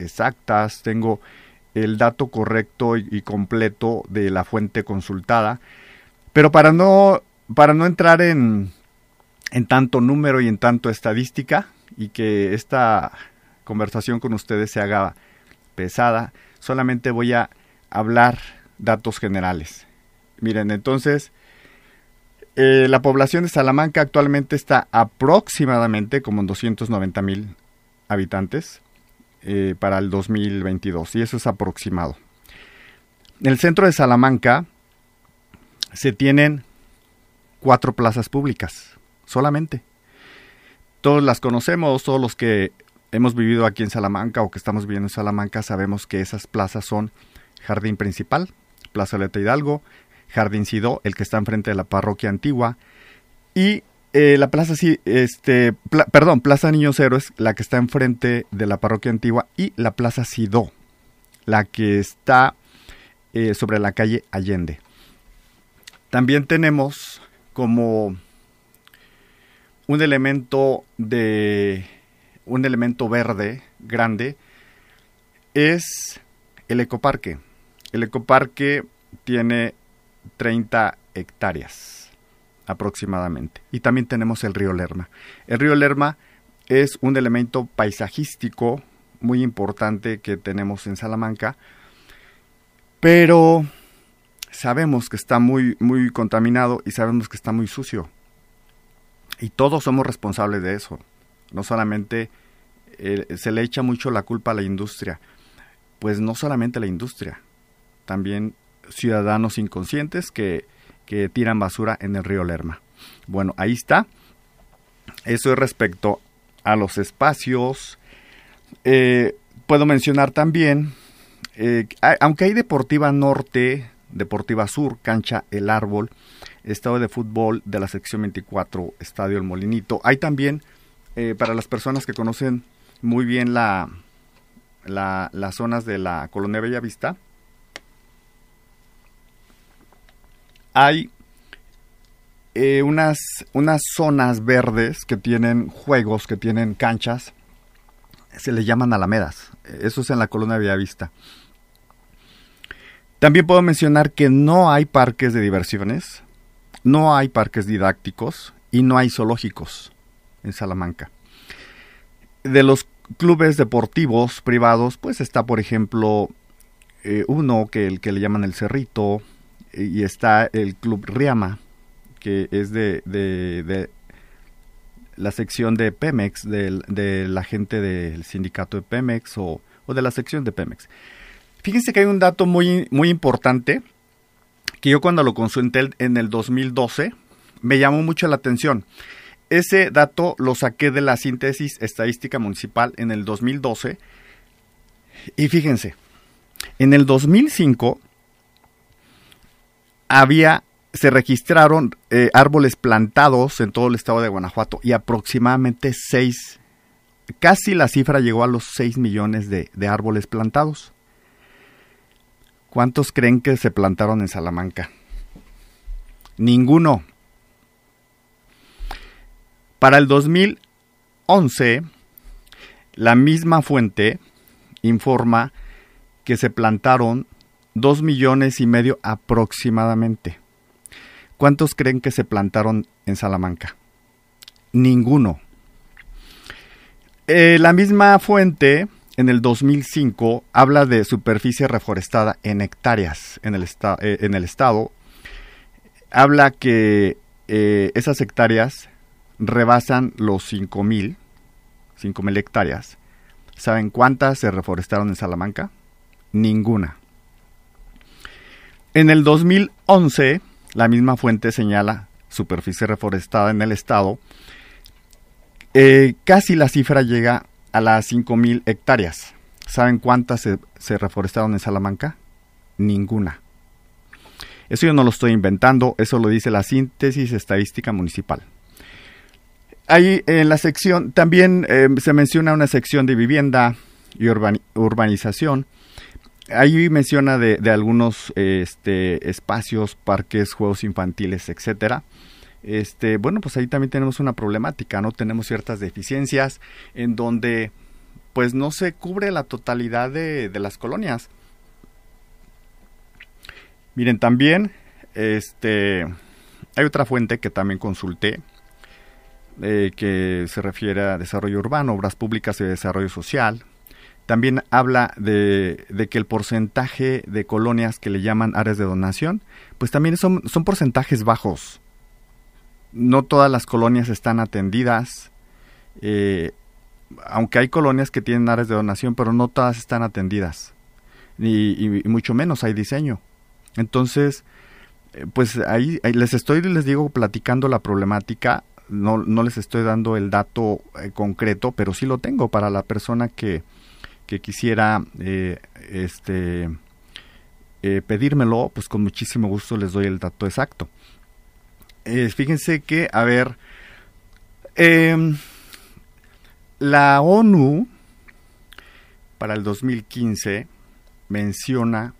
exactas, tengo el dato correcto y, completo de la fuente consultada. Pero para no, para no entrar en, en tanto número y en tanto estadística y que esta conversación con ustedes se haga pesada, solamente voy a hablar datos generales. Miren, entonces, eh, la población de Salamanca actualmente está aproximadamente como en 290 mil habitantes eh, para el 2022 y eso es aproximado. En el centro de Salamanca se tienen cuatro plazas públicas solamente. Todos las conocemos, todos los que hemos vivido aquí en Salamanca o que estamos viviendo en Salamanca sabemos que esas plazas son Jardín Principal, Plaza Leta Hidalgo, Jardín Sidó, el que está enfrente de la parroquia antigua, y eh, la plaza, sí, este, perdón, Plaza Niños la que está enfrente de la parroquia antigua, y la Plaza Sidó, la que está eh, sobre la calle Allende. También tenemos como un elemento de un elemento verde grande es el ecoparque. El ecoparque tiene 30 hectáreas aproximadamente. Y también tenemos el río Lerma. El río Lerma es un elemento paisajístico muy importante que tenemos en Salamanca, pero sabemos que está muy, muy contaminado y sabemos que está muy sucio. Y todos somos responsables de eso. No solamente eh, se le echa mucho la culpa a la industria. Pues no solamente la industria, también ciudadanos inconscientes que, tiran basura en el río Lerma. Bueno, ahí está. Eso es respecto a los espacios. Eh, puedo mencionar también, eh, aunque hay Deportiva Norte, Deportiva Sur, Cancha El Árbol, Estado de Fútbol de la sección 24, Estadio El Molinito, hay también, eh, para las personas que conocen muy bien la, las zonas de la Colonia Bellavista, hay eh, unas, unas zonas verdes que tienen juegos, que tienen canchas, se le llaman alamedas. Eso es en la colonia de Villavista. También puedo mencionar que no hay parques de diversiones, no hay parques didácticos y no hay zoológicos en Salamanca. De los clubes deportivos privados, pues está, por ejemplo, eh, uno que que le llaman el Cerrito, y está el Club Riama, que es de, de, la sección de Pemex, de, la gente del sindicato de Pemex o, de la sección de Pemex. Fíjense que hay un dato muy, muy importante que yo cuando lo consulté en el 2012 me llamó mucho la atención. Ese dato lo saqué de la síntesis estadística municipal en el 2012 y fíjense, en el 2005 había se registraron eh, árboles plantados en todo el estado de Guanajuato y aproximadamente 6, casi la cifra llegó a los 6 millones de, de árboles plantados. ¿Cuántos creen que se plantaron en Salamanca? Ninguno. Para el 2011, la misma fuente informa que se plantaron Dos millones y medio aproximadamente. ¿Cuántos creen que se plantaron en Salamanca? Ninguno. Eh, la misma fuente en el 2005 habla de superficie reforestada en hectáreas en el, eh, estado. Habla que eh, esas hectáreas rebasan los 5.000, 5.000 hectáreas. ¿Saben cuántas se reforestaron en Salamanca? Ninguna. En el 2011, la misma fuente señala superficie reforestada en el estado. Eh, casi la cifra llega a las 5.000 hectáreas. ¿Saben cuántas se, reforestaron en Salamanca? Ninguna. Eso yo no lo estoy inventando, eso lo dice la síntesis estadística municipal. Ahí en la sección también eh, se menciona una sección de vivienda y urbanización ahí menciona de, algunos este, espacios, parques, juegos infantiles, etcétera. Este, bueno, pues ahí también tenemos una problemática, ¿no? Tenemos ciertas deficiencias en donde pues no se cubre la totalidad de, de las colonias. Miren, también este, hay otra fuente que también consulté, eh, que se refiere a desarrollo urbano, obras públicas y desarrollo social. También habla de, que el porcentaje de colonias que le llaman áreas de donación, pues también son, son porcentajes bajos. No todas las colonias están atendidas. Eh, aunque hay colonias que tienen áreas de donación, pero no todas están atendidas. y mucho menos hay diseño. Entonces, eh, pues ahí, les estoy, les digo, platicando la problemática. No, no les estoy dando el dato eh, concreto, pero sí lo tengo para la persona que, que quisiera eh, este, pedírmelo, pues con muchísimo gusto les doy el dato exacto. fíjense que, a ver, em, la ONU para el 2015 menciona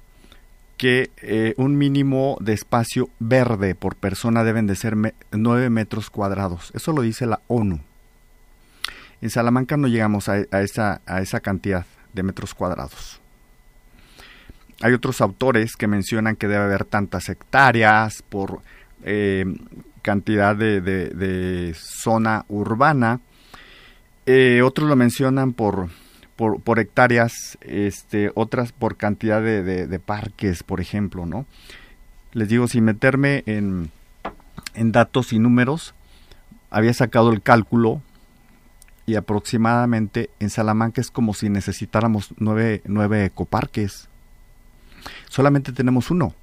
que eh, un mínimo de espacio verde por persona deben de ser 9 metros cuadrados. Eso lo dice la ONU. En Salamanca no llegamos a, esa, a esa cantidad de metros cuadrados. Hay otros autores que mencionan que debe haber tantas hectáreas por eh, cantidad de, zona urbana. Eh, otros lo mencionan por por, hectáreas, este, otras por cantidad de, parques, por ejemplo, ¿no? Les digo, sin meterme en, en datos y números, había sacado el cálculo y aproximadamente en Salamanca es como si necesitáramos nueve, nueve ecoparques. Solamente tenemos uno.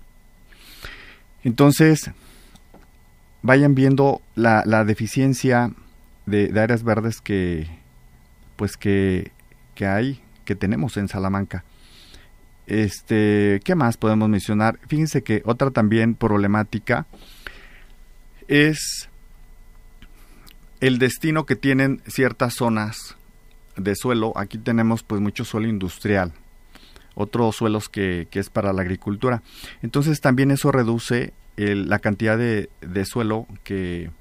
Entonces, vayan viendo la, la deficiencia de, de, áreas verdes que, pues que que hay, que tenemos en Salamanca. Este, ¿qué más podemos mencionar? Fíjense que otra también problemática es el destino que tienen ciertas zonas de suelo. Aquí tenemos pues mucho suelo industrial, otros suelos que, es para la agricultura. Entonces también eso reduce la cantidad de, de suelo que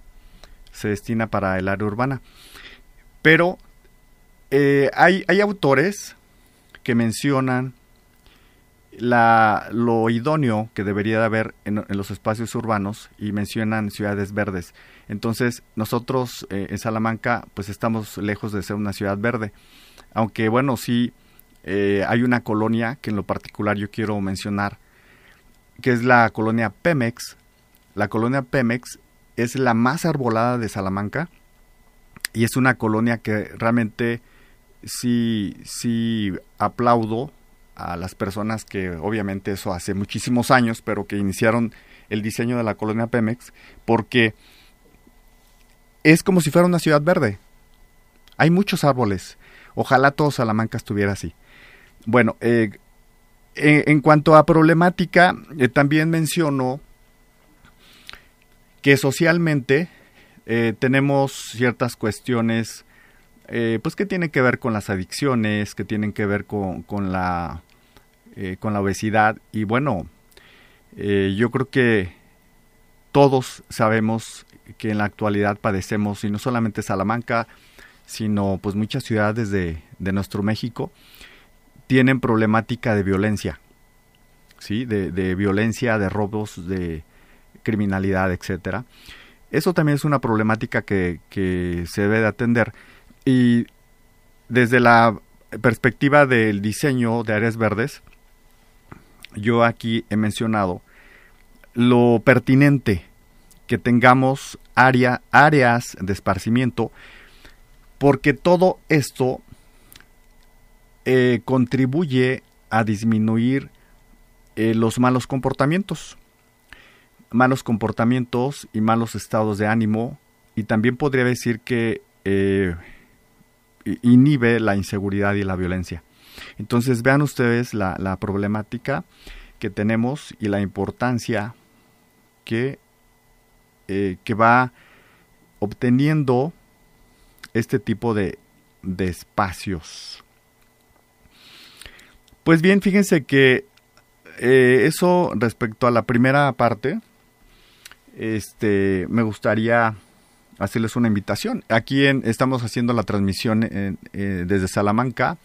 se destina para el área urbana. Pero eh, hay, hay autores que mencionan la, lo idóneo que debería de haber en, los espacios urbanos y mencionan ciudades verdes. Entonces, nosotros eh, en Salamanca, pues estamos lejos de ser una ciudad verde. Aunque, bueno, sí eh, hay una colonia que en lo particular yo quiero mencionar, que es la colonia Pemex. La colonia Pemex es la más arbolada de Salamanca y es una colonia que realmente sí, sí aplaudo a las personas que obviamente eso hace muchísimos años, pero que iniciaron el diseño de la colonia Pemex, porque es como si fuera una ciudad verde. Hay muchos árboles. Ojalá todo Salamanca estuviera así. Bueno, eh, en, cuanto a problemática, eh, también menciono que socialmente eh, tenemos ciertas cuestiones pues que tienen que ver con las adicciones, que tienen que ver con, con la, con la obesidad. Y bueno, yo creo que todos sabemos que en la actualidad padecemos, y no solamente Salamanca, sino pues muchas ciudades de, nuestro México, tienen problemática de violencia, ¿sí? De, violencia, de robos, de criminalidad, etcétera. Eso también es una problemática que, que se debe de atender y desde la perspectiva del diseño de áreas verdes, yo aquí he mencionado lo pertinente que tengamos área, áreas de esparcimiento, porque todo esto eh, contribuye a disminuir eh, los malos comportamientos, malos comportamientos y malos estados de ánimo, y también podría decir que eh, inhibe la inseguridad y la violencia. Entonces vean ustedes la, problemática que tenemos y la importancia que, eh, que va obteniendo este tipo de, de espacios. Pues bien, fíjense que eh, eso respecto a la primera parte, este, me gustaría hacerles una invitación. Aquí estamos haciendo la transmisión eh, desde Salamanca.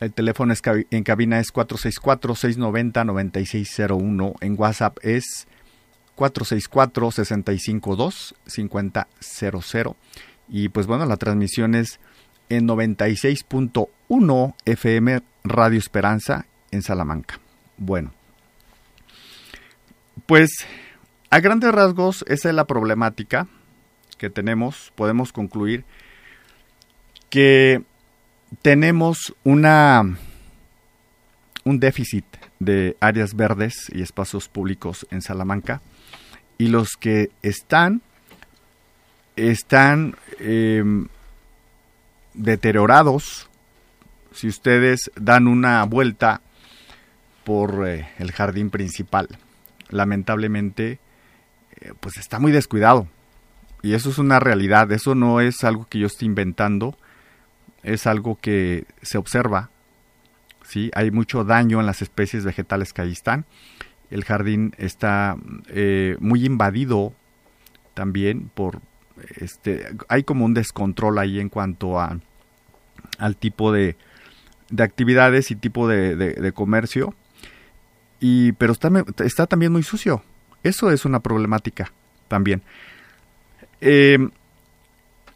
El teléfono en cabina es 464-690-9601. En WhatsApp es 464-652-5000. Y pues bueno, la transmisión es en 96.1 FM Radio Esperanza en Salamanca. Bueno, pues a grandes rasgos esa es la problemática que tenemos. Podemos concluir que tenemos una un déficit de áreas verdes y espacios públicos en Salamanca y los que están están em, deteriorados. Si ustedes dan una vuelta por eh, el jardín principal, lamentablemente, eh, pues está muy descuidado. Y eso es una realidad, eso no es algo que yo esté inventando, es algo que se observa. ¿sí? Hay mucho daño en las especies vegetales que ahí están. El jardín está eh, muy invadido también por este hay como un descontrol ahí en cuanto a al tipo de, de actividades y tipo de, comercio. Y pero está, está también muy sucio. Eso es una problemática también. Em,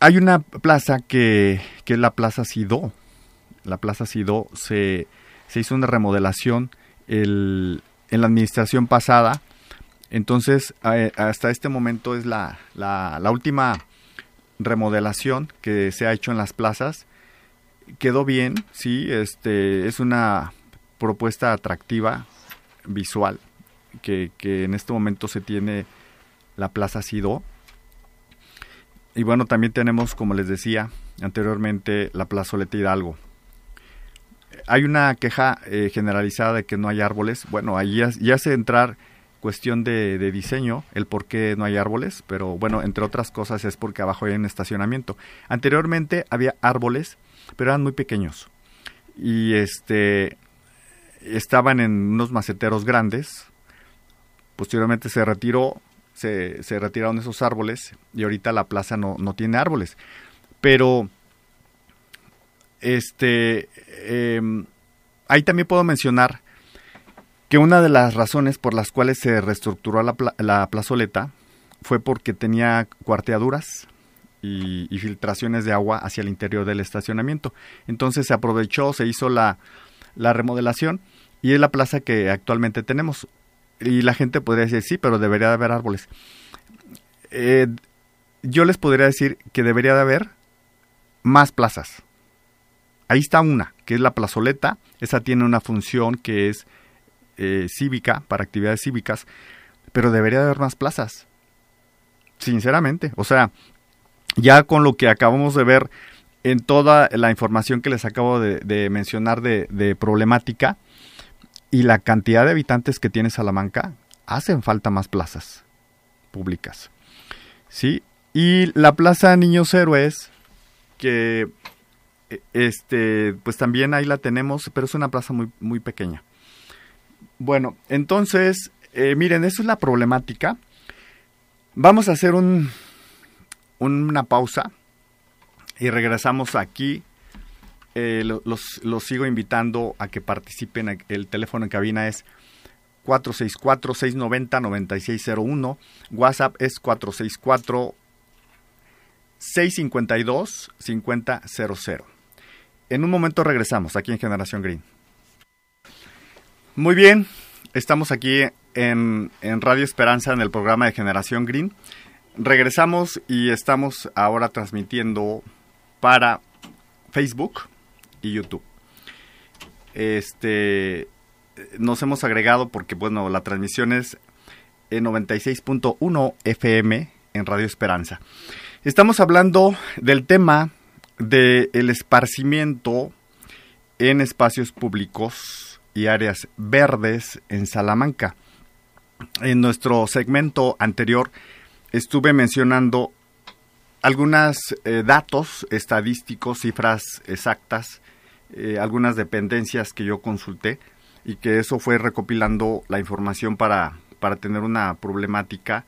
hay una plaza que, que es la Plaza Sidó. La Plaza Sidó se, se hizo una remodelación el, en la administración pasada entonces, hasta este momento es la, la, última remodelación que se ha hecho en las plazas. Quedó bien, sí, este, es una propuesta atractiva, visual, que, que en este momento se tiene la Plaza Sido. Y bueno, también tenemos, como les decía anteriormente, la Plazoleta Hidalgo. Hay una queja eh, generalizada de que no hay árboles. Bueno, ahí ya, hace entrar cuestión de, diseño, el por qué no hay árboles, pero bueno, entre otras cosas es porque abajo hay un estacionamiento. Anteriormente había árboles, pero eran muy pequeños. Y este estaban en unos maceteros grandes. Posteriormente se retiró, se, se retiraron esos árboles y ahorita la plaza no, no tiene árboles. Pero este em, ahí también puedo mencionar que una de las razones por las cuales se reestructuró la, plazoleta fue porque tenía cuarteaduras y, filtraciones de agua hacia el interior del estacionamiento. Entonces se aprovechó, se hizo la, remodelación y es la plaza que actualmente tenemos. Y la gente podría decir, sí, pero debería de haber árboles. Eh, yo les podría decir que debería de haber más plazas. Ahí está una, que es la plazoleta. Esa tiene una función que es eh, cívica, para actividades cívicas, pero debería haber más plazas. Sinceramente, o sea, ya con lo que acabamos de ver en toda la información que les acabo de, mencionar de, problemática y la cantidad de habitantes que tiene Salamanca, hacen falta más plazas públicas. ¿Sí? Y la Plaza Niños Héroes, que este, pues también ahí la tenemos, pero es una plaza muy, muy pequeña. Bueno, entonces, eh, miren, eso es la problemática. Vamos a hacer un, una pausa y regresamos aquí. Eh, los, los, sigo invitando a que participen. El teléfono en cabina es 464-690-9601. WhatsApp es 464-652-5000. En un momento regresamos aquí en Generación Green. Muy bien, estamos aquí en, Radio Esperanza en el programa de Generación Green. Regresamos y estamos ahora transmitiendo para Facebook y YouTube. Este nos hemos agregado porque bueno, la transmisión es en 96.1 FM en Radio Esperanza. Estamos hablando del tema del esparcimiento en espacios públicos y áreas verdes en Salamanca. En nuestro segmento anterior estuve mencionando algunos eh, datos estadísticos, cifras exactas, eh, algunas dependencias que yo consulté y que eso fue recopilando la información para, para tener una problemática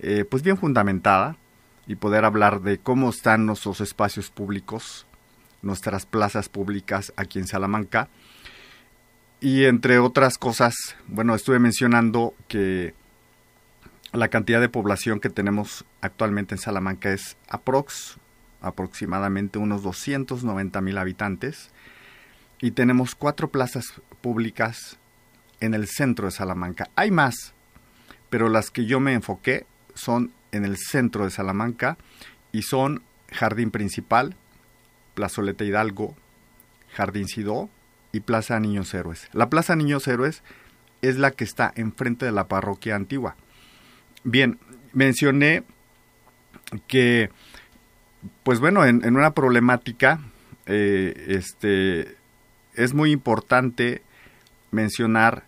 eh, pues bien fundamentada y poder hablar de cómo están nuestros espacios públicos, nuestras plazas públicas aquí en Salamanca. Y entre otras cosas, bueno, estuve mencionando que la cantidad de población que tenemos actualmente en Salamanca es aprox, aproximadamente unos 290 mil habitantes y tenemos cuatro plazas públicas en el centro de Salamanca. Hay más, pero las que yo me enfoqué son en el centro de Salamanca y son Jardín Principal, Plazoleta Hidalgo, Jardín Sidó y Plaza Niños Héroes. La Plaza Niños Héroes es la que está enfrente de la parroquia antigua. Bien, mencioné que, pues bueno, en, una problemática, eh, este, es muy importante mencionar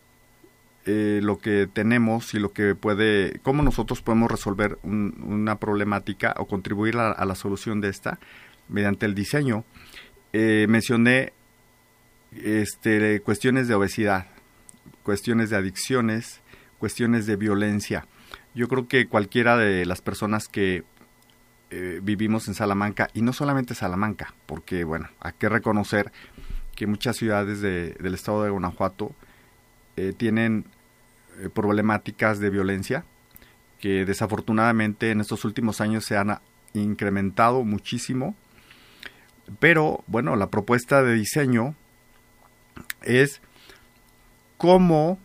eh, lo que tenemos y lo que puede, cómo nosotros podemos resolver una problemática o contribuir a, la solución de esta mediante el diseño. Eh, mencioné este, cuestiones de obesidad, cuestiones de adicciones, cuestiones de violencia. Yo creo que cualquiera de las personas que eh, vivimos en Salamanca, y no solamente Salamanca, porque bueno, hay que reconocer que muchas ciudades del estado de Guanajuato tienen problemáticas de violencia que desafortunadamente en estos últimos años se han incrementado muchísimo. Pero bueno, la propuesta de diseño es cómo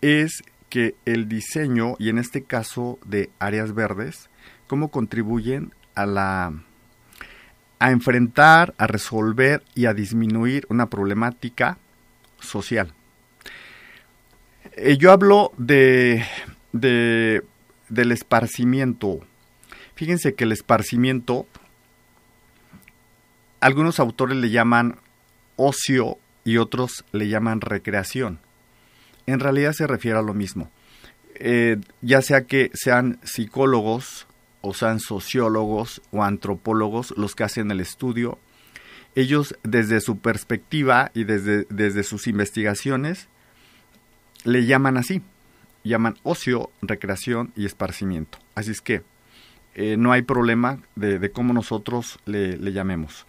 es que el diseño, y en este caso de áreas verdes, cómo contribuyen a la a enfrentar, a resolver y a disminuir una problemática social. Eh, yo hablo de, de, del esparcimiento. Fíjense que el esparcimiento, algunos autores le llaman ocio y otros le llaman recreación en realidad se refiere a lo mismo. Eh, ya sea que sean psicólogos o sean sociólogos o antropólogos los que hacen el estudio, ellos desde su perspectiva y desde, desde sus investigaciones le llaman así, llaman ocio, recreación y esparcimiento. Así es que eh, no hay problema de, cómo nosotros le, llamemos.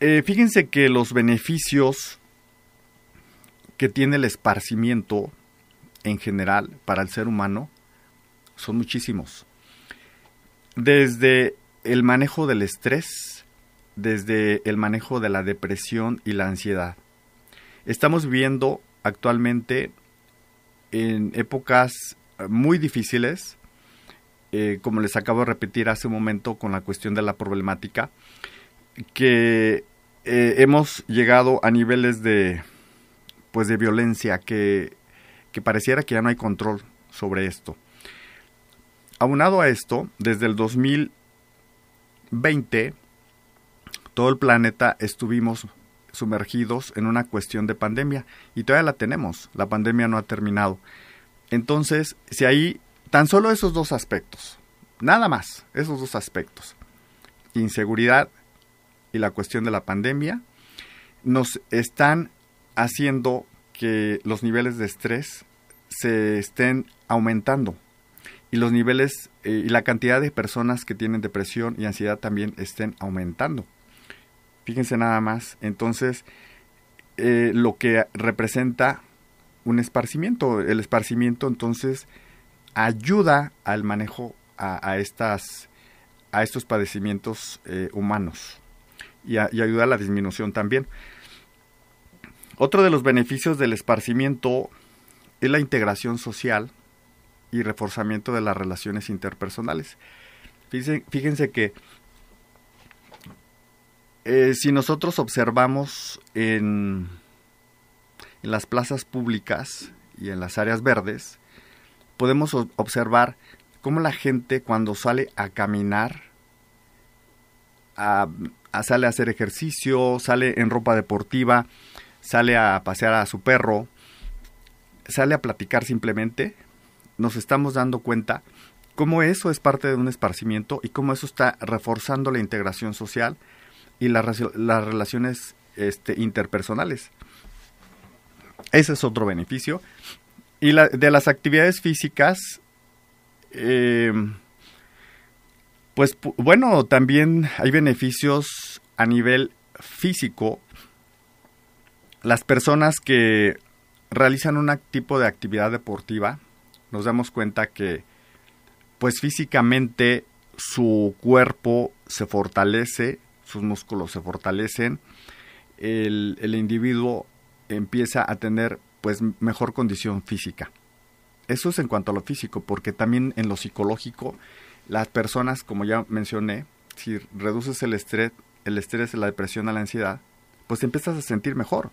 Eh, fíjense que los beneficios que tiene el esparcimiento en general para el ser humano son muchísimos. Desde el manejo del estrés, desde el manejo de la depresión y la ansiedad. Estamos viviendo actualmente en épocas muy difíciles, eh, como les acabo de repetir hace un momento con la cuestión de la problemática, que eh, hemos llegado a niveles de pues de violencia que, que pareciera que ya no hay control sobre esto. Aunado a esto, desde el 2020, todo el planeta estuvimos sumergidos en una cuestión de pandemia y todavía la tenemos, la pandemia no ha terminado. Entonces, si ahí tan solo esos dos aspectos, nada más, esos dos aspectos, inseguridad y la cuestión de la pandemia, nos están haciendo que los niveles de estrés se estén aumentando y los niveles eh, y la cantidad de personas que tienen depresión y ansiedad también estén aumentando. Fíjense nada más, entonces eh, lo que representa un esparcimiento, el esparcimiento entonces ayuda al manejo a, estas a estos padecimientos eh, humanos y, y ayuda a la disminución también. Otro de los beneficios del esparcimiento es la integración social y reforzamiento de las relaciones interpersonales. Fíjense, que eh, si nosotros observamos en, en las plazas públicas y en las áreas verdes, podemos observar cómo la gente cuando sale a caminar, sale a hacer ejercicio, sale en ropa deportiva, sale a pasear a su perro, sale a platicar simplemente, nos estamos dando cuenta cómo eso es parte de un esparcimiento y cómo eso está reforzando la integración social y las relaciones este, interpersonales. Ese es otro beneficio. Y de las actividades físicas, eh, Pues bueno, también hay beneficios a nivel físico. Las personas que realizan un tipo de actividad deportiva, nos damos cuenta que pues físicamente su cuerpo se fortalece, sus músculos se fortalecen, el, el individuo empieza a tener pues mejor condición física. Eso es en cuanto a lo físico, porque también en lo psicológico, las personas, como ya mencioné, si reduces el estrés, el estrés, la depresión, la ansiedad, pues te empiezas a sentir mejor.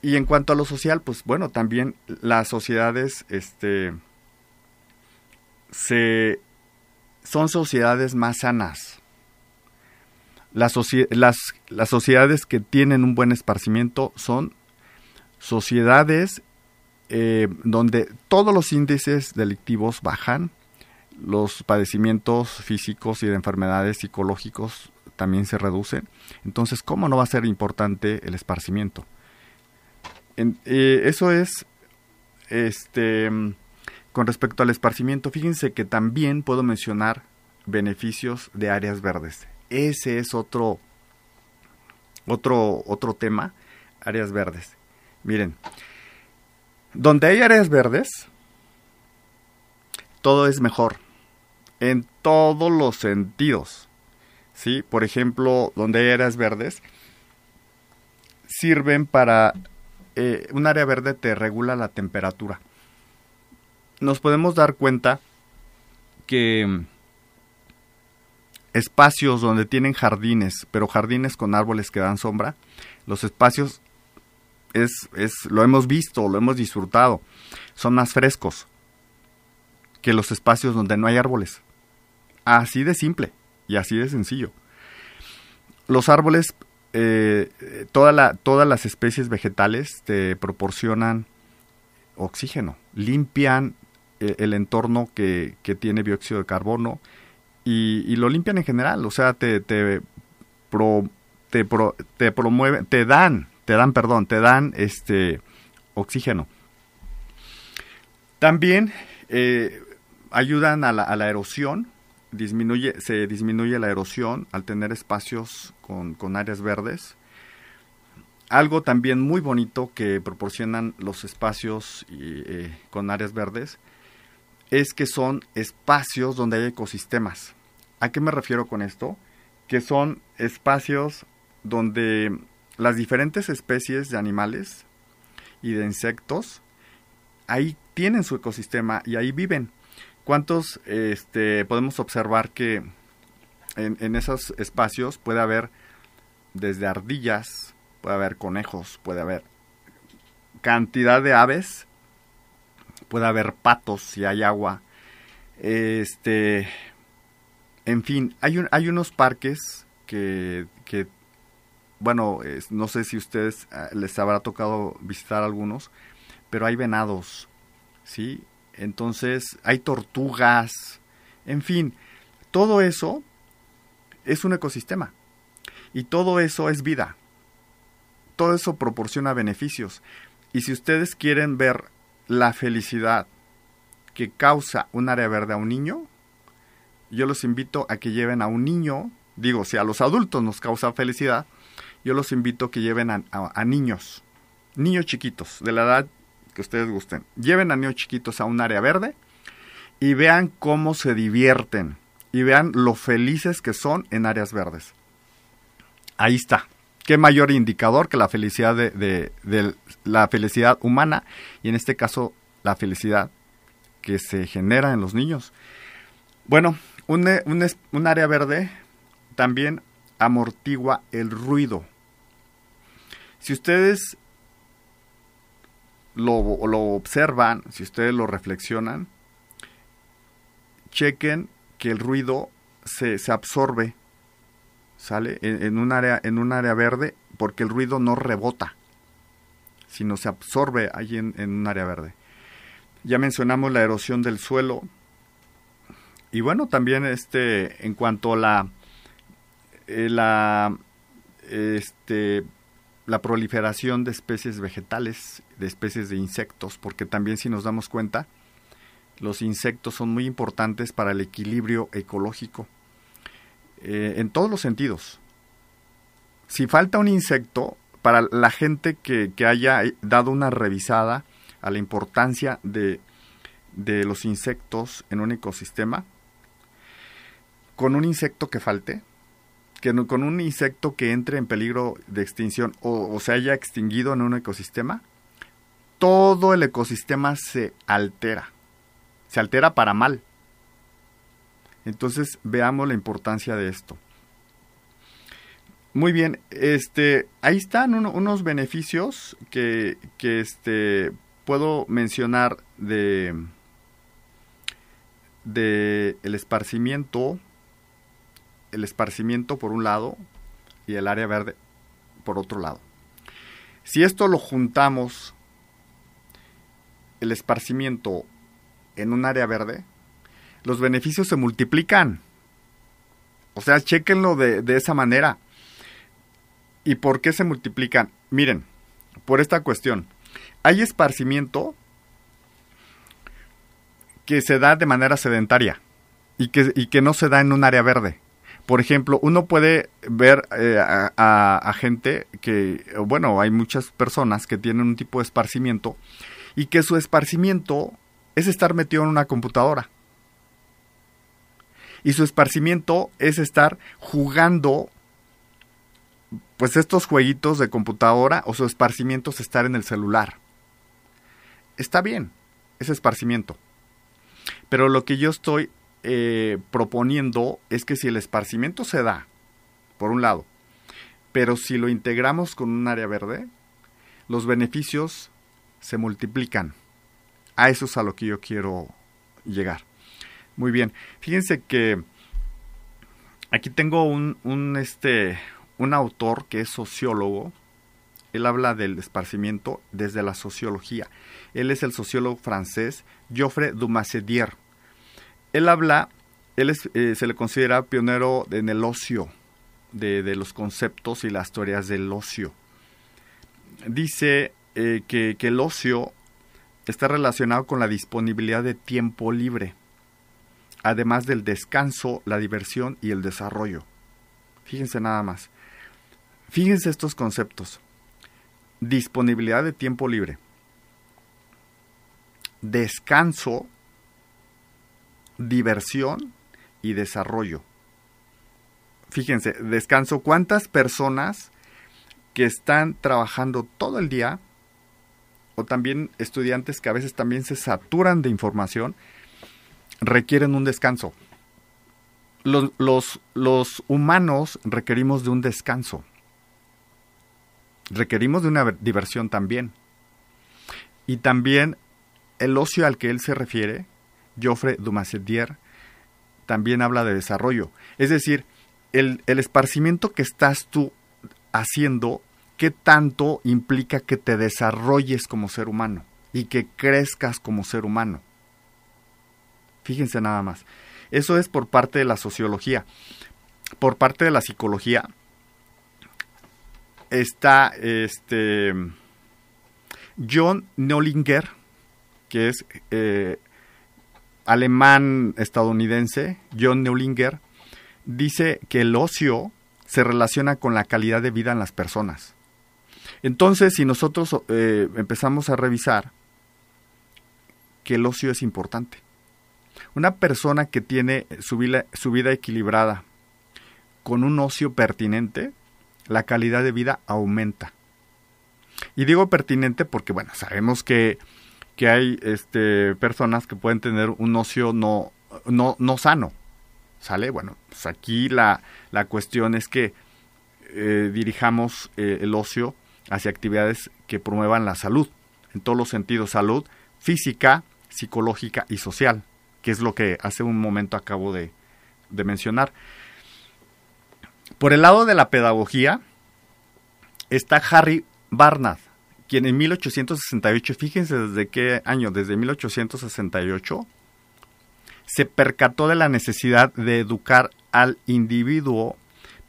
Y en cuanto a lo social, pues bueno, también las sociedades, este, se, son sociedades más sanas. Las, las, las sociedades que tienen un buen esparcimiento son sociedades eh, donde todos los índices delictivos bajan, los padecimientos físicos y de enfermedades psicológicos también se reducen. Entonces, ¿cómo no va a ser importante el esparcimiento? Eh, eso es, este, con respecto al esparcimiento, fíjense que también puedo mencionar beneficios de áreas verdes. Ese es otro, otro, otro tema, áreas verdes. Miren, donde hay áreas verdes, todo es mejor, en todos los sentidos. ¿sí? Por ejemplo, donde hay áreas verdes, sirven para... Eh, un área verde te regula la temperatura. Nos podemos dar cuenta que espacios donde tienen jardines, pero jardines con árboles que dan sombra, los espacios es, es, lo hemos visto, lo hemos disfrutado, son más frescos que los espacios donde no hay árboles. Así de simple y así de sencillo. Los árboles, eh, toda la, todas las especies vegetales te proporcionan oxígeno, limpian eh, el entorno que, que, tiene dióxido de carbono y, lo limpian en general, o sea, te, te, te, te promueven, te dan te dan, perdón, te dan este oxígeno. También eh, ayudan a la, erosión, disminuye, se disminuye la erosión al tener espacios con, áreas verdes. Algo también muy bonito que proporcionan los espacios eh, con áreas verdes es que son espacios donde hay ecosistemas. ¿A qué me refiero con esto? Que son espacios donde las diferentes especies de animales y de insectos ahí tienen su ecosistema y ahí viven. ¿Cuántos este, podemos observar que en, esos espacios puede haber desde ardillas, puede haber conejos, puede haber cantidad de aves, puede haber patos si hay agua, este, en fin, hay, un, hay unos parques que, que bueno, no sé si ustedes ah, les habrá tocado visitar algunos, pero hay venados, ¿sí? Entonces hay tortugas, en fin, todo eso es un ecosistema y todo eso es vida. Todo eso proporciona beneficios. Y si ustedes quieren ver la felicidad que causa un área verde a un niño, yo los invito a que lleven a un niño, digo, si a los adultos nos causa felicidad, yo los invito a que lleven a, niños, niños chiquitos, de la edad que ustedes gusten. Lleven a niños chiquitos a un área verde y vean cómo se divierten y vean lo felices que son en áreas verdes. Ahí está. Qué mayor indicador que la felicidad de, la felicidad humana y en este caso la felicidad que se genera en los niños. Bueno, un, un área verde también amortigua el ruido. Si ustedes lo, observan, si ustedes lo reflexionan, chequen que el ruido se, absorbe, ¿sale? En, un área, en un área verde, porque el ruido no rebota, sino se absorbe allí en un área verde. Ya mencionamos la erosión del suelo. Y bueno, también este, en cuanto a la eh, la, este, la proliferación de especies vegetales, de especies de insectos, porque también si nos damos cuenta, los insectos son muy importantes para el equilibrio ecológico. eh, en todos los sentidos. Si falta un insecto, para la gente que, que haya dado una revisada a la importancia de, de los insectos en un ecosistema, con un insecto que falte, que con un insecto que entre en peligro de extinción o, se haya extinguido en un ecosistema, todo el ecosistema se altera. Se altera para mal. Entonces veamos la importancia de esto. Muy bien, este, ahí están unos beneficios que, que este, puedo mencionar de, de el esparcimiento el esparcimiento por un lado y el área verde por otro lado. Si esto lo juntamos, el esparcimiento en un área verde, los beneficios se multiplican. O sea, chequenlo de, de esa manera. ¿Y por qué se multiplican? Miren, por esta cuestión. Hay esparcimiento que se da de manera sedentaria y que, y que no se da en un área verde por ejemplo, uno puede ver eh, a, gente que, bueno, hay muchas personas que tienen un tipo de esparcimiento y que su esparcimiento es estar metido en una computadora. Y su esparcimiento es estar jugando pues estos jueguitos de computadora o su esparcimiento es estar en el celular. Está bien, ese esparcimiento. Pero lo que yo estoy eh, proponiendo es que si el esparcimiento se da, por un lado, pero si lo integramos con un área verde, los beneficios se multiplican. A eso es a lo que yo quiero llegar. Muy bien, fíjense que aquí tengo un, un, este, un autor que es sociólogo. Él habla del esparcimiento desde la sociología. Él es el sociólogo francés Geoffrey Dumassedier él habla, él eh, se le considera pionero en el ocio, de, los conceptos y las teorías del ocio. Dice eh, que, que el ocio está relacionado con la disponibilidad de tiempo libre, además del descanso, la diversión y el desarrollo. Fíjense nada más. Fíjense estos conceptos. Disponibilidad de tiempo libre. Descanso, diversión y desarrollo. Fíjense, descanso, ¿cuántas personas que están trabajando todo el día, o también estudiantes que a veces también se saturan de información, requieren un descanso? Los, humanos requerimos de un descanso. Requerimos de una diversión también. Y también el ocio al que él se refiere Joffre Dumassedier también habla de desarrollo. Es decir, el, el esparcimiento que estás tú haciendo, ¿qué tanto implica que te desarrolles como ser humano y que crezcas como ser humano? Fíjense nada más. Eso es por parte de la sociología. Por parte de la psicología está este John Nollinger, que es eh, alemán estadounidense, John Neulinger, dice que el ocio se relaciona con la calidad de vida en las personas. Entonces, si nosotros eh, empezamos a revisar que el ocio es importante, una persona que tiene su vida, su vida equilibrada con un ocio pertinente, la calidad de vida aumenta. Y digo pertinente porque, bueno, sabemos que que hay este, personas que pueden tener un ocio no, no, no sano. ¿Sale? Bueno, pues aquí la, la cuestión es que eh, dirijamos eh, el ocio hacia actividades que promuevan la salud, en todos los sentidos, salud física, psicológica y social, que es lo que hace un momento acabo de, de mencionar. Por el lado de la pedagogía está Harry Barnard, quien en 1868, fíjense desde qué año, desde 1868, se percató de la necesidad de educar al individuo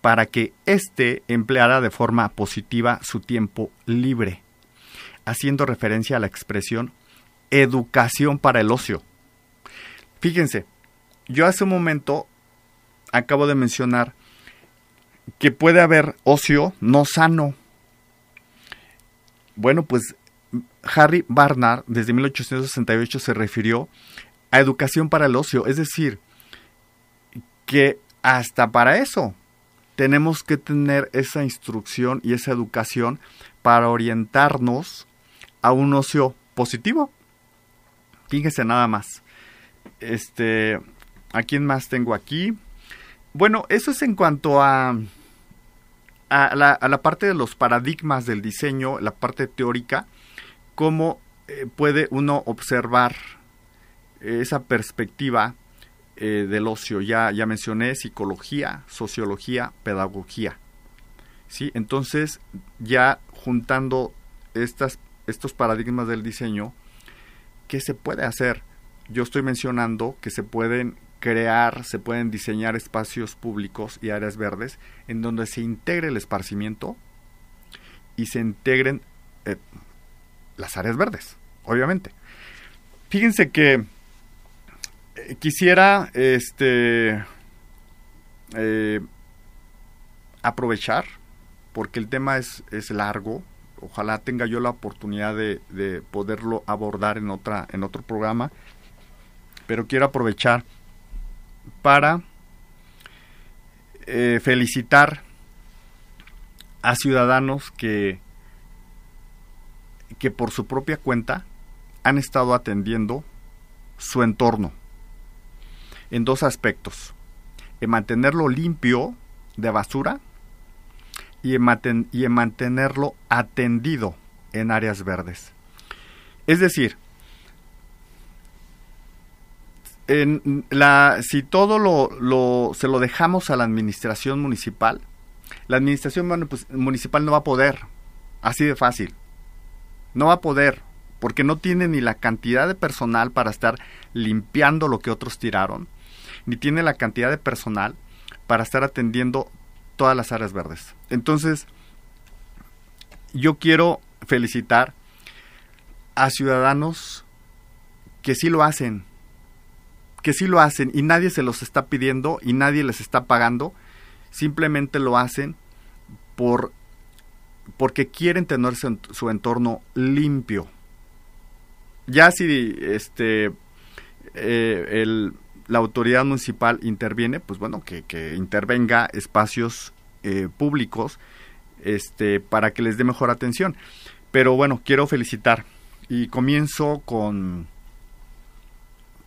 para que éste empleara de forma positiva su tiempo libre, haciendo referencia a la expresión educación para el ocio. Fíjense, yo hace un momento acabo de mencionar que puede haber ocio no sano. Bueno, pues Harry Barnard desde 1868 se refirió a educación para el ocio, es decir, que hasta para eso tenemos que tener esa instrucción y esa educación para orientarnos a un ocio positivo. Fíjense nada más. Este, ¿a quién más tengo aquí? Bueno, eso es en cuanto a, a, la, parte de los paradigmas del diseño, la parte teórica, cómo eh, puede uno observar esa perspectiva eh, del ocio. Ya, ya mencioné psicología, sociología, pedagogía. ¿Sí? Entonces, ya juntando estos paradigmas del diseño, ¿qué se puede hacer? Yo estoy mencionando que se pueden crear, se pueden diseñar espacios públicos y áreas verdes en donde se integre el esparcimiento y se integren eh, las áreas verdes, obviamente. Fíjense que eh, quisiera este eh, aprovechar porque el tema es, es largo. Ojalá tenga yo la oportunidad de, de poderlo abordar en otra en otro programa, pero quiero aprovechar para eh, felicitar a ciudadanos que, que por su propia cuenta han estado atendiendo su entorno en dos aspectos. En mantenerlo limpio de basura y en, y en mantenerlo atendido en áreas verdes. Es decir, en la, si todo lo, se lo dejamos a la administración municipal, la administración pues, municipal no va a poder, así de fácil. No va a poder, porque no tiene ni la cantidad de personal para estar limpiando lo que otros tiraron, ni tiene la cantidad de personal para estar atendiendo todas las áreas verdes. Entonces, yo quiero felicitar a ciudadanos que sí lo hacen, que sí lo hacen y nadie se los está pidiendo y nadie les está pagando, simplemente lo hacen por porque quieren tener su, entorno limpio. Ya si este eh, el, la autoridad municipal interviene, pues bueno, que, intervenga espacios eh, públicos este, para que les dé mejor atención. Pero bueno, quiero felicitar y comienzo con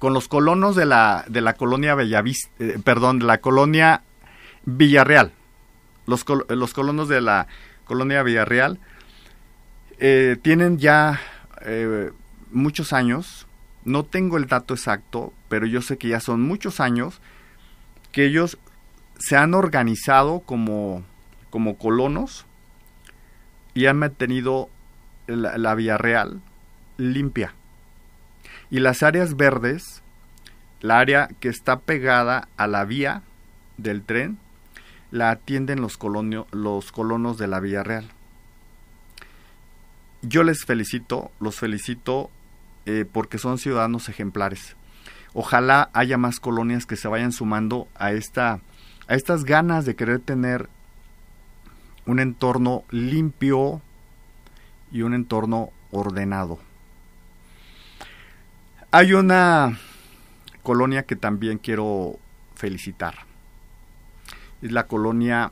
con los colonos de la, de la colonia Bellavista, eh, perdón, la colonia Villarreal. Los, los colonos de la colonia Villarreal eh, tienen ya eh, muchos años, no tengo el dato exacto, pero yo sé que ya son muchos años que ellos se han organizado como, como colonos y han mantenido la, la Villarreal limpia y las áreas verdes, la área que está pegada a la vía del tren, la atienden los, los colonos de la Vía Real. Yo les felicito, los felicito eh, porque son ciudadanos ejemplares. Ojalá haya más colonias que se vayan sumando a esta a estas ganas de querer tener un entorno limpio y un entorno ordenado. Hay una colonia que también quiero felicitar. Es la colonia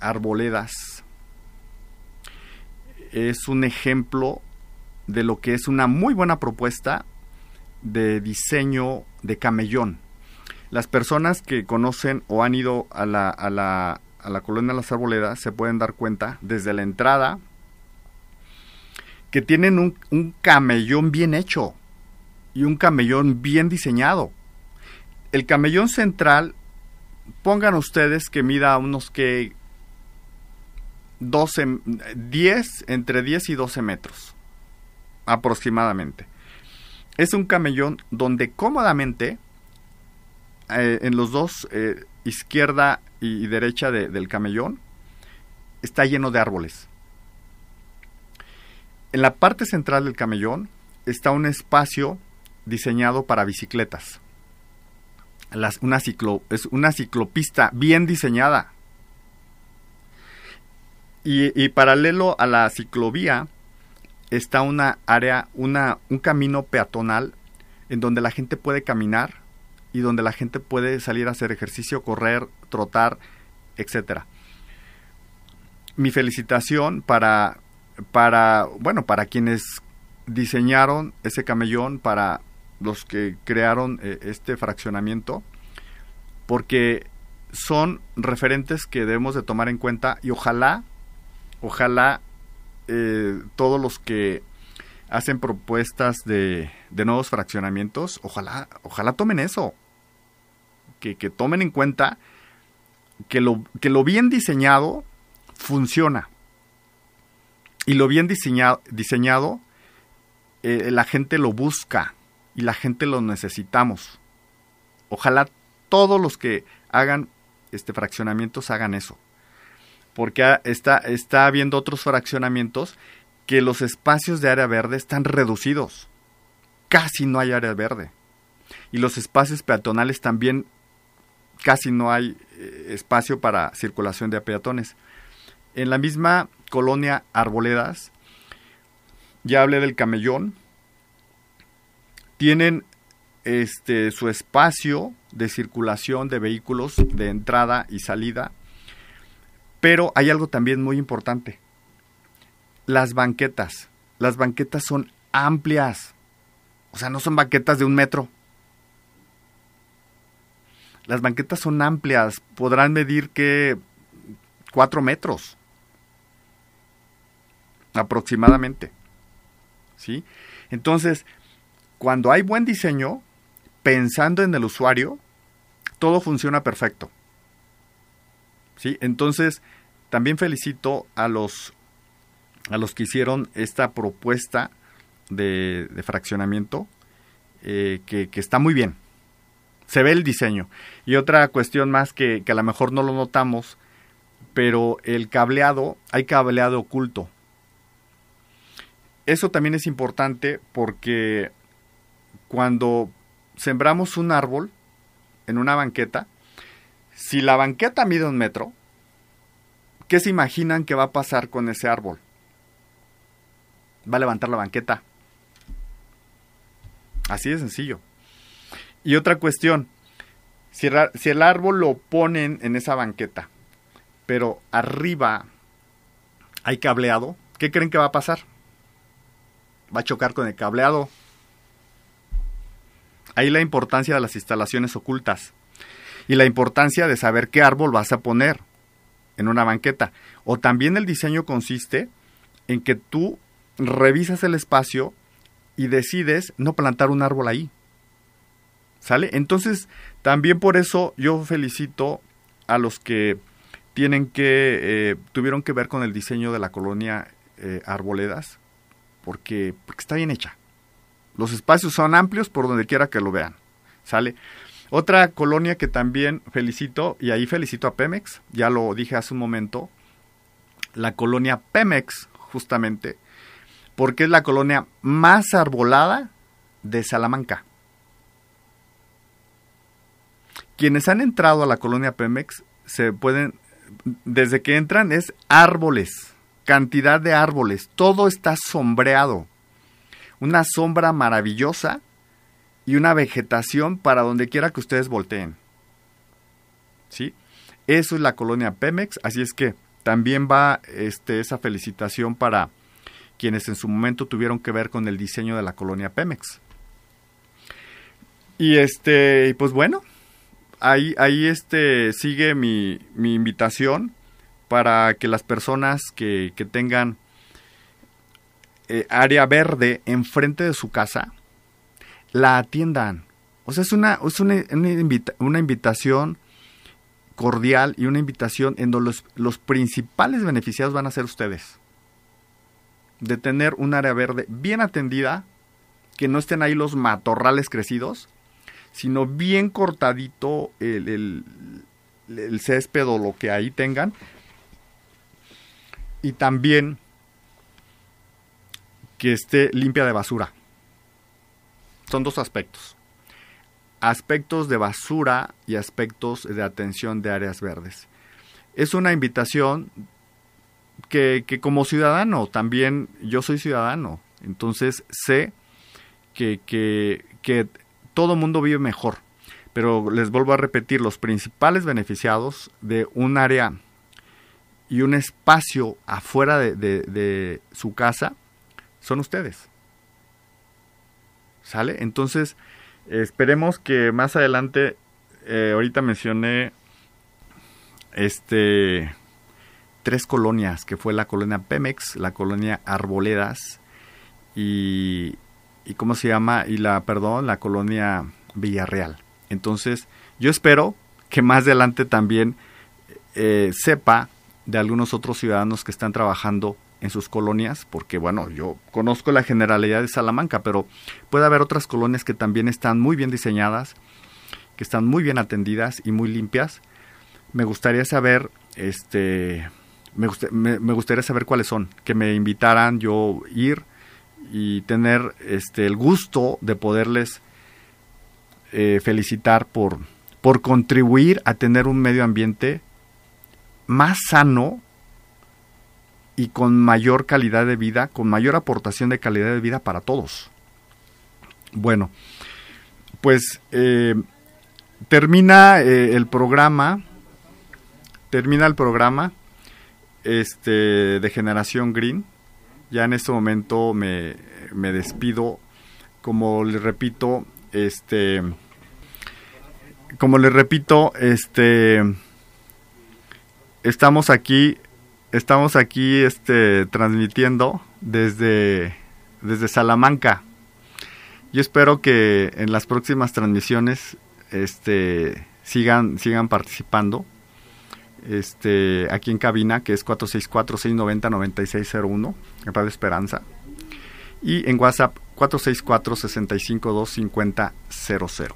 Arboledas. Es un ejemplo de lo que es una muy buena propuesta de diseño de camellón. Las personas que conocen o han ido a la, a la, a la colonia Las Arboledas se pueden dar cuenta desde la entrada que tienen un, un camellón bien hecho y un camellón bien diseñado. El camellón central, pongan ustedes que mida unos que 12, 10, entre 10 y 12 metros aproximadamente. Es un camellón donde cómodamente eh, en los dos, eh, izquierda y, derecha del camellón, está lleno de árboles. En la parte central del camellón está un espacio diseñado para bicicletas. Una ciclo, es una ciclopista bien diseñada. Y, paralelo a la ciclovía está una área, una, un camino peatonal en donde la gente puede caminar y donde la gente puede salir a hacer ejercicio, correr, trotar, etcétera. Mi felicitación para, para, bueno, para quienes diseñaron ese camellón, para los que crearon eh, este fraccionamiento, porque son referentes que debemos de tomar en cuenta y ojalá, ojalá eh, todos los que hacen propuestas de, de, nuevos fraccionamientos, ojalá, ojalá tomen eso, que, que tomen en cuenta que lo, que lo bien diseñado funciona. Y lo bien diseñado, diseñado eh, la gente lo busca y la gente lo necesitamos. Ojalá todos los que hagan este fraccionamientos hagan eso. Porque está, está habiendo otros fraccionamientos que los espacios de área verde están reducidos. Casi no hay área verde. Y los espacios peatonales también casi no hay eh, espacio para circulación de peatones. En la misma colonia Arboledas, ya hablé del camellón, tienen este, su espacio de circulación de vehículos de entrada y salida. Pero hay algo también muy importante. Las banquetas. Las banquetas son amplias. O sea, no son banquetas de un metro. Las banquetas son amplias. Podrán medir que cuatro metros. Aproximadamente. ¿Sí? Entonces, cuando hay buen diseño, pensando en el usuario, todo funciona perfecto. ¿Sí? Entonces, también felicito a los, a los que hicieron esta propuesta de, fraccionamiento, eh, que, está muy bien. Se ve el diseño. Y otra cuestión más que, que a lo mejor no lo notamos, pero el cableado, hay cableado oculto. Eso también es importante porque cuando sembramos un árbol en una banqueta, si la banqueta mide un metro, ¿qué se imaginan que va a pasar con ese árbol? Va a levantar la banqueta. Así de sencillo. Y otra cuestión, si, el árbol lo ponen en esa banqueta, pero arriba hay cableado, ¿qué creen que va a pasar? Va a chocar con el cableado Ahí la importancia de las instalaciones ocultas y la importancia de saber qué árbol vas a poner en una banqueta. O también el diseño consiste en que tú revisas el espacio y decides no plantar un árbol ahí. ¿Sale? Entonces, también por eso yo felicito a los que tienen que, eh, tuvieron que ver con el diseño de la colonia eh, Arboledas, porque, porque está bien hecha. Los espacios son amplios por donde quiera que lo vean. ¿Sale? Otra colonia que también felicito, y ahí felicito a Pemex, ya lo dije hace un momento, la colonia Pemex, justamente, porque es la colonia más arbolada de Salamanca. Quienes han entrado a la colonia Pemex se pueden, desde que entran es árboles, cantidad de árboles, todo está sombreado una sombra maravillosa y una vegetación para donde quiera que ustedes volteen. ¿Sí? Eso es la colonia Pemex, así es que también va este, esa felicitación para quienes en su momento tuvieron que ver con el diseño de la colonia Pemex. Y este, pues bueno, ahí, ahí este, sigue mi, mi invitación para que las personas que, que tengan eh, área verde enfrente de su casa, la atiendan. O sea, es una, es una, una, invitación cordial y una invitación en donde los, los principales beneficiados van a ser ustedes. De tener un área verde bien atendida, que no estén ahí los matorrales crecidos, sino bien cortadito el, el, el césped o lo que ahí tengan. Y también que esté limpia de basura. Son dos aspectos. Aspectos de basura y aspectos de atención de áreas verdes. Es una invitación que, que como ciudadano, también yo soy ciudadano, entonces sé que, que, que todo mundo vive mejor. Pero les vuelvo a repetir, los principales beneficiados de un área y un espacio afuera de, de, su casa son ustedes. ¿Sale? Entonces, esperemos que más adelante, eh, ahorita mencioné este tres colonias, que fue la colonia Pemex, la colonia Arboledas y, y ¿cómo se llama? Y la, perdón, la colonia Villarreal. Entonces, yo espero que más adelante también eh, sepa de algunos otros ciudadanos que están trabajando en sus colonias, porque bueno, yo conozco la generalidad de Salamanca, pero puede haber otras colonias que también están muy bien diseñadas, que están muy bien atendidas y muy limpias. Me gustaría saber, este, me, me gustaría saber cuáles son, que me invitaran yo ir y tener este el gusto de poderles eh, felicitar por, por contribuir a tener un medio ambiente más sano y con mayor calidad de vida, con mayor aportación de calidad de vida para todos. Bueno, pues eh, termina eh, el programa, termina el programa este, de Generación Green. Ya en este momento me, me despido. Como les repito, este, como les repito, este, estamos aquí, estamos aquí, este, transmitiendo desde, desde Salamanca. Yo espero que en las próximas transmisiones, este, sigan, sigan participando. Este, aquí en cabina, que es 464-690-9601, en Radio Esperanza. Y en WhatsApp 464-652-5000.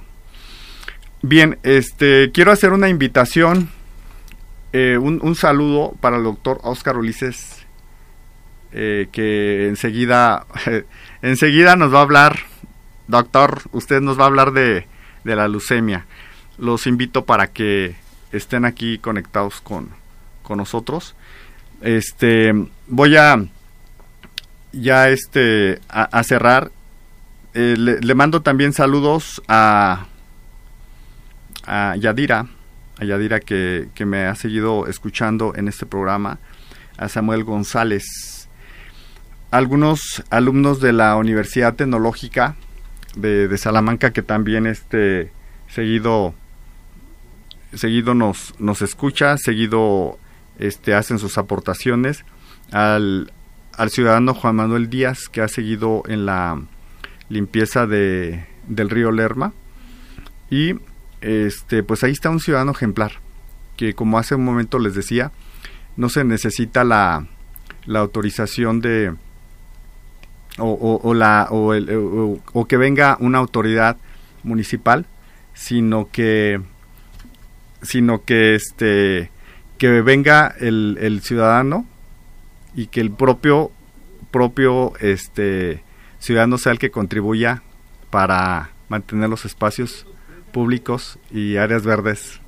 Bien, este, quiero hacer una invitación, eh, un, saludo para el doctor Oscar Ulises, eh, que enseguida, enseguida nos va a hablar, doctor, usted nos va a hablar de, de la leucemia. Los invito para que estén aquí conectados con, con nosotros. Este, voy a ya este a, cerrar, eh, le, mando también saludos a, a Yadira, a Yadira que, que, me ha seguido escuchando en este programa, a Samuel González, algunos alumnos de la Universidad Tecnológica de, de Salamanca que también este seguido seguido nos, nos escucha, seguido este hacen sus aportaciones al, al ciudadano Juan Manuel Díaz, que ha seguido en la limpieza de, del río Lerma. Y este, pues ahí está un ciudadano ejemplar, que como hace un momento les decía, no se necesita la, la autorización de o, o, la o, el, o, que venga una autoridad municipal sino que sino que este que venga el, el ciudadano y que el propio propio este ciudadano sea el que contribuya para mantener los espacios públicos y áreas verdes